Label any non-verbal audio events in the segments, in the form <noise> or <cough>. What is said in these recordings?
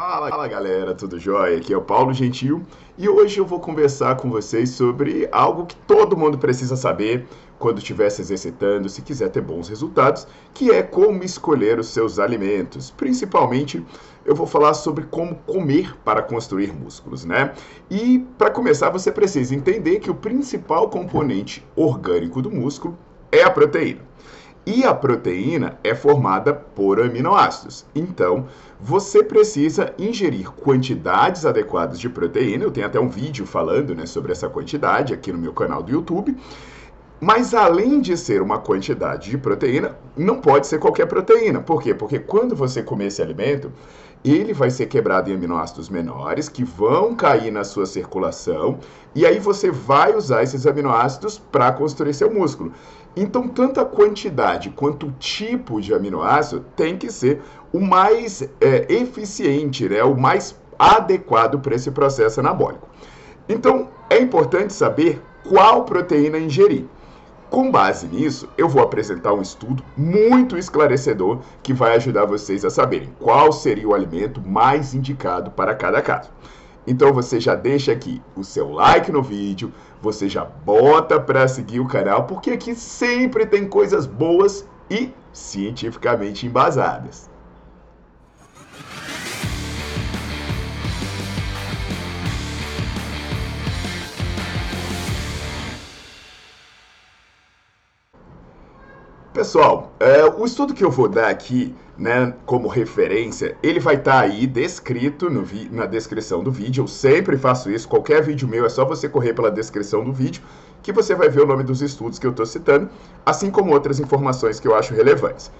Fala, galera, tudo jóia? Aqui é o Paulo Gentil e hoje eu vou conversar com vocês sobre algo que todo mundo precisa saber quando estiver se exercitando, se quiser ter bons resultados, que é como escolher os seus alimentos. Principalmente, eu vou falar sobre como comer para construir músculos, né? E para começar, você precisa entender que o principal componente orgânico do músculo é a proteína. E a proteína é formada por aminoácidos. Então, você precisa ingerir quantidades adequadas de proteína. Eu tenho até um vídeo falando né, sobre essa quantidade aqui no meu canal do YouTube. Mas além de ser uma quantidade de proteína, não pode ser qualquer proteína. Por quê? Porque quando você comer esse alimento, ele vai ser quebrado em aminoácidos menores que vão cair na sua circulação e aí você vai usar esses aminoácidos para construir seu músculo. Então, tanto a quantidade quanto o tipo de aminoácido tem que ser o mais é, eficiente, né, o mais adequado para esse processo anabólico. Então, é importante saber qual proteína ingerir. Com base nisso, eu vou apresentar um estudo muito esclarecedor que vai ajudar vocês a saberem qual seria o alimento mais indicado para cada caso. Então você já deixa aqui o seu like no vídeo, você já bota para seguir o canal, porque aqui sempre tem coisas boas e cientificamente embasadas. Pessoal, é, o estudo que eu vou dar aqui, né, como referência, ele vai estar tá aí descrito na descrição do vídeo. Eu sempre faço isso, qualquer vídeo meu é só você correr pela descrição do vídeo que você vai ver o nome dos estudos que eu estou citando, assim como outras informações que eu acho relevantes.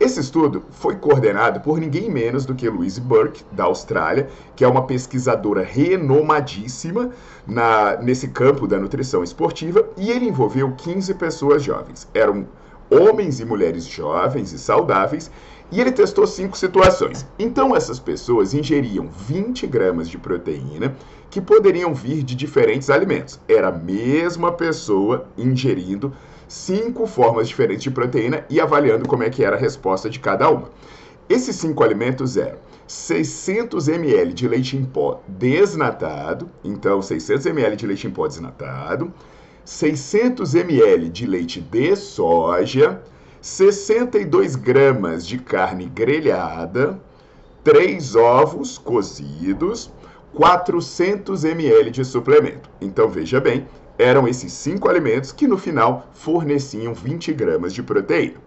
Esse estudo foi coordenado por ninguém menos do que Louise Burke, da Austrália, que é uma pesquisadora renomadíssima na, nesse campo da nutrição esportiva, e ele envolveu 15 pessoas jovens. Eram homens e mulheres jovens e saudáveis, e ele testou cinco situações. Então, essas pessoas ingeriam 20 gramas de proteína que poderiam vir de diferentes alimentos. Era a mesma pessoa ingerindo cinco formas diferentes de proteína e avaliando como é que era a resposta de cada uma. Esses cinco alimentos eram 600 ml de leite em pó desnatado, então 600 ml de leite em pó desnatado, 600 ml de leite de soja, 62 gramas de carne grelhada, 3 ovos cozidos, 400 ml de suplemento. Então veja bem, eram esses cinco alimentos que no final forneciam 20 gramas de proteína.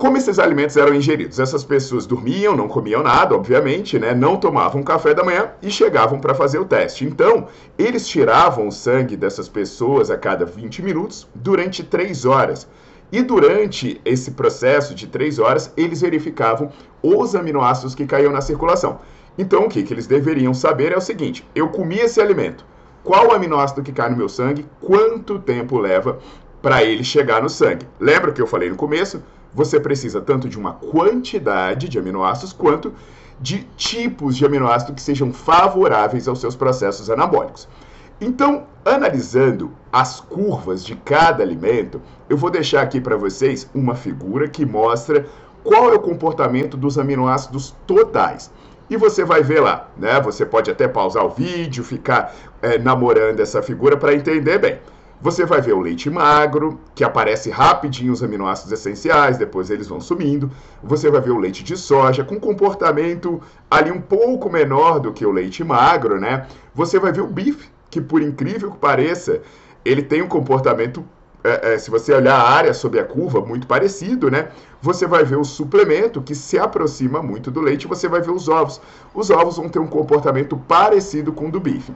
Como esses alimentos eram ingeridos? Essas pessoas dormiam, não comiam nada, obviamente, né? não tomavam café da manhã e chegavam para fazer o teste. Então, eles tiravam o sangue dessas pessoas a cada 20 minutos durante 3 horas. E durante esse processo de 3 horas, eles verificavam os aminoácidos que caíam na circulação. Então, o que, que eles deveriam saber é o seguinte: eu comi esse alimento, qual aminoácido que cai no meu sangue, quanto tempo leva para ele chegar no sangue. Lembra que eu falei no começo? Você precisa tanto de uma quantidade de aminoácidos quanto de tipos de aminoácidos que sejam favoráveis aos seus processos anabólicos. Então, analisando as curvas de cada alimento, eu vou deixar aqui para vocês uma figura que mostra qual é o comportamento dos aminoácidos totais. E você vai ver lá, né? Você pode até pausar o vídeo, ficar é, namorando essa figura para entender bem. Você vai ver o leite magro, que aparece rapidinho os aminoácidos essenciais, depois eles vão sumindo. Você vai ver o leite de soja com comportamento ali um pouco menor do que o leite magro, né? Você vai ver o bife, que por incrível que pareça, ele tem um comportamento é, é, se você olhar a área sob a curva, muito parecido, né? Você vai ver o suplemento que se aproxima muito do leite, você vai ver os ovos. Os ovos vão ter um comportamento parecido com o do bife.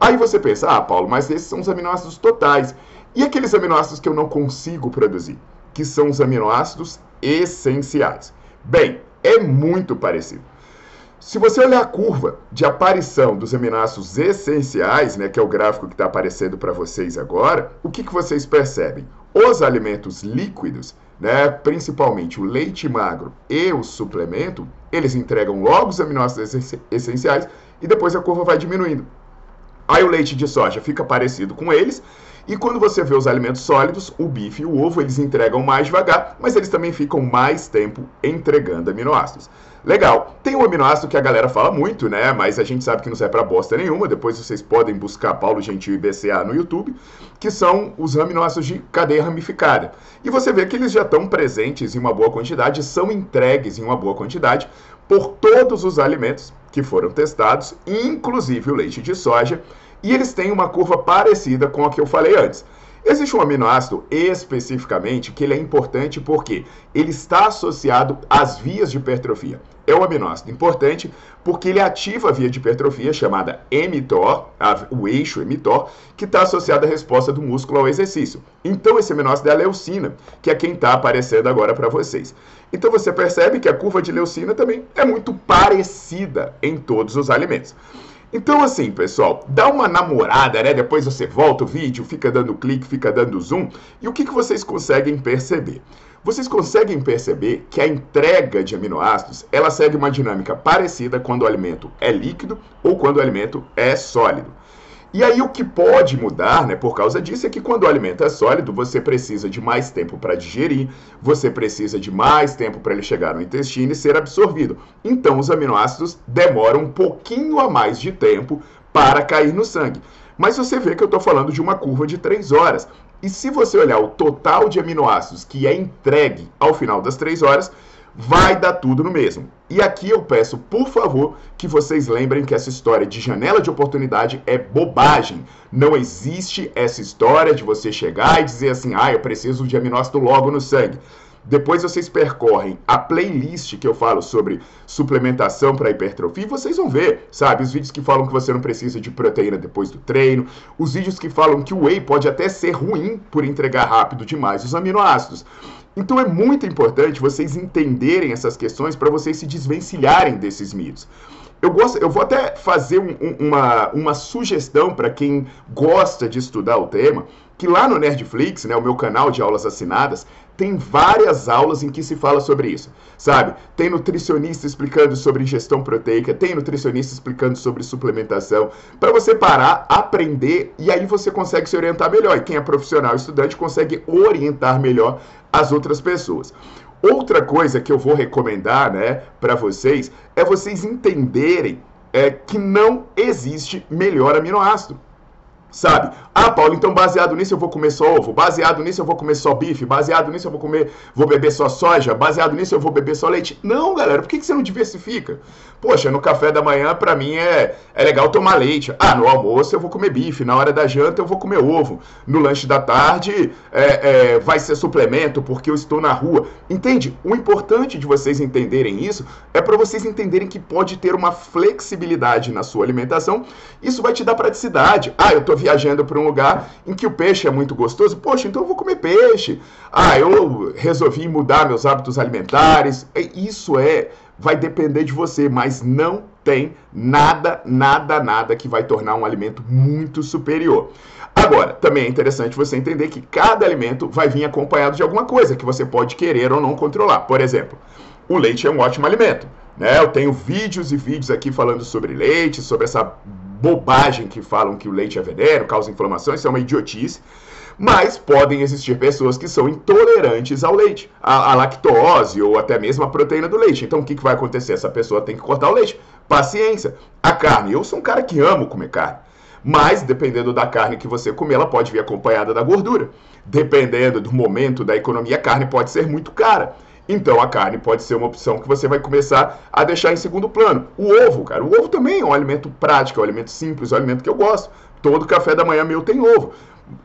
Aí você pensa, ah, Paulo, mas esses são os aminoácidos totais. E aqueles aminoácidos que eu não consigo produzir? Que são os aminoácidos essenciais. Bem, é muito parecido. Se você olhar a curva de aparição dos aminoácidos essenciais, né, que é o gráfico que está aparecendo para vocês agora, o que, que vocês percebem? Os alimentos líquidos, né, principalmente o leite magro e o suplemento, eles entregam logo os aminoácidos essenciais e depois a curva vai diminuindo. Aí o leite de soja fica parecido com eles. E quando você vê os alimentos sólidos, o bife e o ovo, eles entregam mais devagar, mas eles também ficam mais tempo entregando aminoácidos. Legal. Tem um aminoácido que a galera fala muito, né? Mas a gente sabe que não serve para bosta nenhuma. Depois vocês podem buscar Paulo Gentil e BCA no YouTube, que são os aminoácidos de cadeia ramificada. E você vê que eles já estão presentes em uma boa quantidade, são entregues em uma boa quantidade por todos os alimentos que foram testados, inclusive o leite de soja, e eles têm uma curva parecida com a que eu falei antes. Existe um aminoácido especificamente que ele é importante porque ele está associado às vias de hipertrofia. É um aminoácido importante porque ele ativa a via de hipertrofia chamada mTOR, o eixo mTOR, que está associado à resposta do músculo ao exercício. Então esse aminoácido é a leucina, que é quem está aparecendo agora para vocês. Então você percebe que a curva de leucina também é muito parecida em todos os alimentos. Então, assim, pessoal, dá uma namorada, né? Depois você volta o vídeo, fica dando clique, fica dando zoom. E o que, que vocês conseguem perceber? Vocês conseguem perceber que a entrega de aminoácidos, ela segue uma dinâmica parecida quando o alimento é líquido ou quando o alimento é sólido. E aí o que pode mudar, né, por causa disso, é que quando o alimento é sólido, você precisa de mais tempo para digerir, você precisa de mais tempo para ele chegar no intestino e ser absorvido. Então os aminoácidos demoram um pouquinho a mais de tempo para cair no sangue. Mas você vê que eu estou falando de uma curva de 3 horas. E se você olhar o total de aminoácidos que é entregue ao final das 3 horas, vai dar tudo no mesmo. E aqui eu peço, por favor, que vocês lembrem que essa história de janela de oportunidade é bobagem. Não existe essa história de você chegar e dizer assim, ah, eu preciso de aminoácido logo no sangue. Depois vocês percorrem a playlist que eu falo sobre suplementação para hipertrofia e vocês vão ver, sabe? Os vídeos que falam que você não precisa de proteína depois do treino, os vídeos que falam que o whey pode até ser ruim por entregar rápido demais os aminoácidos. Então é muito importante vocês entenderem essas questões para vocês se desvencilharem desses mitos. Eu, gosto, eu vou até fazer um, um, uma, uma sugestão para quem gosta de estudar o tema, que lá no Nerdflix, né, o meu canal de aulas assinadas, tem várias aulas em que se fala sobre isso, sabe? Tem nutricionista explicando sobre ingestão proteica, tem nutricionista explicando sobre suplementação, para você parar, aprender e aí você consegue se orientar melhor. E quem é profissional, estudante, consegue orientar melhor as outras pessoas. Outra coisa que eu vou recomendar, né, para vocês é vocês entenderem é, que não existe melhor aminoácido. Sabe? Ah, Paulo, então baseado nisso eu vou comer só ovo, baseado nisso eu vou comer só bife, baseado nisso eu vou comer, vou beber só soja, baseado nisso eu vou beber só leite. Não, galera, por que, que você não diversifica? Poxa, no café da manhã, para mim, é, é legal tomar leite. Ah, no almoço eu vou comer bife, na hora da janta eu vou comer ovo. No lanche da tarde é, é, vai ser suplemento porque eu estou na rua. Entende? O importante de vocês entenderem isso é para vocês entenderem que pode ter uma flexibilidade na sua alimentação. Isso vai te dar praticidade. Ah, eu tô viajando para um lugar em que o peixe é muito gostoso, poxa, então eu vou comer peixe. Ah, eu resolvi mudar meus hábitos alimentares. É, isso é, vai depender de você, mas não tem nada, nada, nada que vai tornar um alimento muito superior. Agora, também é interessante você entender que cada alimento vai vir acompanhado de alguma coisa que você pode querer ou não controlar. Por exemplo, o leite é um ótimo alimento. Né? Eu tenho vídeos e vídeos aqui falando sobre leite, sobre essa bobagem que falam que o leite é veneno, causa inflamação, isso é uma idiotice. Mas podem existir pessoas que são intolerantes ao leite, à, à lactose ou até mesmo à proteína do leite. Então o que, que vai acontecer? Essa pessoa tem que cortar o leite. Paciência. A carne. Eu sou um cara que amo comer carne. Mas, dependendo da carne que você comer, ela pode vir acompanhada da gordura. Dependendo do momento da economia, a carne pode ser muito cara. Então a carne pode ser uma opção que você vai começar a deixar em segundo plano. O ovo, cara, o ovo também é um alimento prático, é um alimento simples, é um alimento que eu gosto. Todo café da manhã meu tem ovo.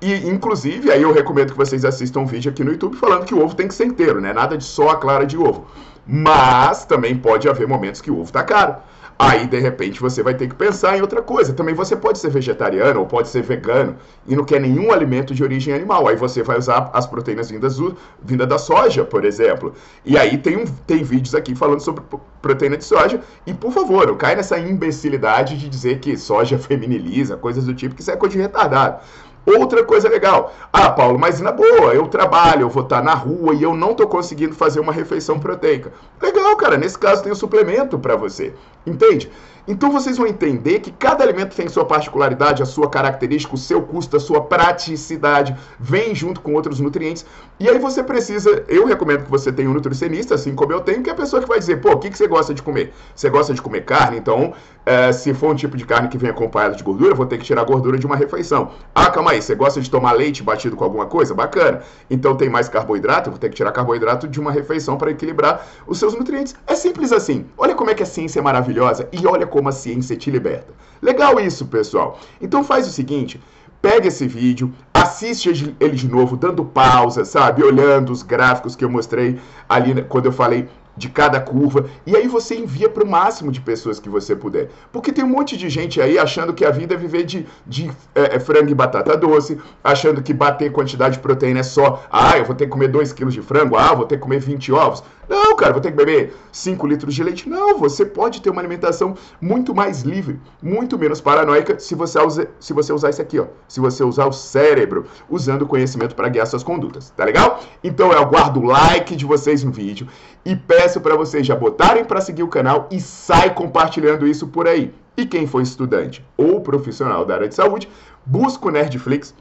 E, inclusive, aí eu recomendo que vocês assistam um vídeo aqui no YouTube falando que o ovo tem que ser inteiro, né? Nada de só a clara de ovo. Mas também pode haver momentos que o ovo está caro. Aí, de repente, você vai ter que pensar em outra coisa. Também você pode ser vegetariano ou pode ser vegano e não quer nenhum alimento de origem animal. Aí você vai usar as proteínas vindas, vinda da soja, por exemplo. E aí tem, um, tem vídeos aqui falando sobre proteína de soja. E, por favor, não cai nessa imbecilidade de dizer que soja <laughs> feminiliza, coisas do tipo, que isso é coisa de retardado. Outra coisa legal. Ah, Paulo, mas na boa, eu trabalho, eu vou estar na rua e eu não estou conseguindo fazer uma refeição proteica. Legal, cara, nesse caso tem um suplemento para você. Entende? Então vocês vão entender que cada alimento tem sua particularidade, a sua característica, o seu custo, a sua praticidade, vem junto com outros nutrientes. E aí você precisa, eu recomendo que você tenha um nutricionista, assim como eu tenho, que é a pessoa que vai dizer, pô, o que, que você gosta de comer? Você gosta de comer carne? Então, é, se for um tipo de carne que vem acompanhada de gordura, vou ter que tirar a gordura de uma refeição. Ah, calma aí, você gosta de tomar leite batido com alguma coisa? Bacana. Então tem mais carboidrato, vou ter que tirar carboidrato de uma refeição para equilibrar os seus nutrientes. É simples assim. Olha como é que a ciência é maravilhosa e olha como a ciência te liberta. Legal isso, pessoal. Então faz o seguinte, pega esse vídeo, assiste ele de novo, dando pausa, sabe? Olhando os gráficos que eu mostrei ali quando eu falei de cada curva, e aí você envia para o máximo de pessoas que você puder. Porque tem um monte de gente aí achando que a vida é viver de, de é, é frango e batata doce, achando que bater quantidade de proteína é só, ah, eu vou ter que comer 2 quilos de frango, ah, vou ter que comer 20 ovos. Não, cara, vou ter que beber 5 litros de leite. Não, você pode ter uma alimentação muito mais livre, muito menos paranoica se você, usa, se você usar isso aqui, ó. Se você usar o cérebro, usando o conhecimento para guiar suas condutas, tá legal? Então eu aguardo o like de vocês no vídeo e peço para vocês já botarem para seguir o canal e sai compartilhando isso por aí. E quem for estudante ou profissional da área de saúde, busca o Nerdflix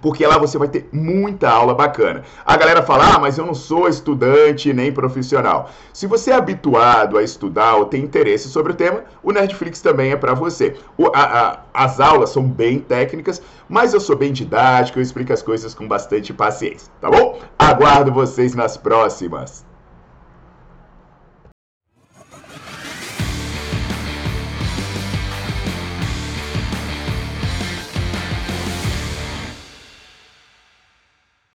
porque lá você vai ter muita aula bacana. A galera fala, ah, mas eu não sou estudante nem profissional. Se você é habituado a estudar ou tem interesse sobre o tema, o Nerdflix também é para você. O, a, a, as aulas são bem técnicas, mas eu sou bem didático, eu explico as coisas com bastante paciência, tá bom? Aguardo vocês nas próximas.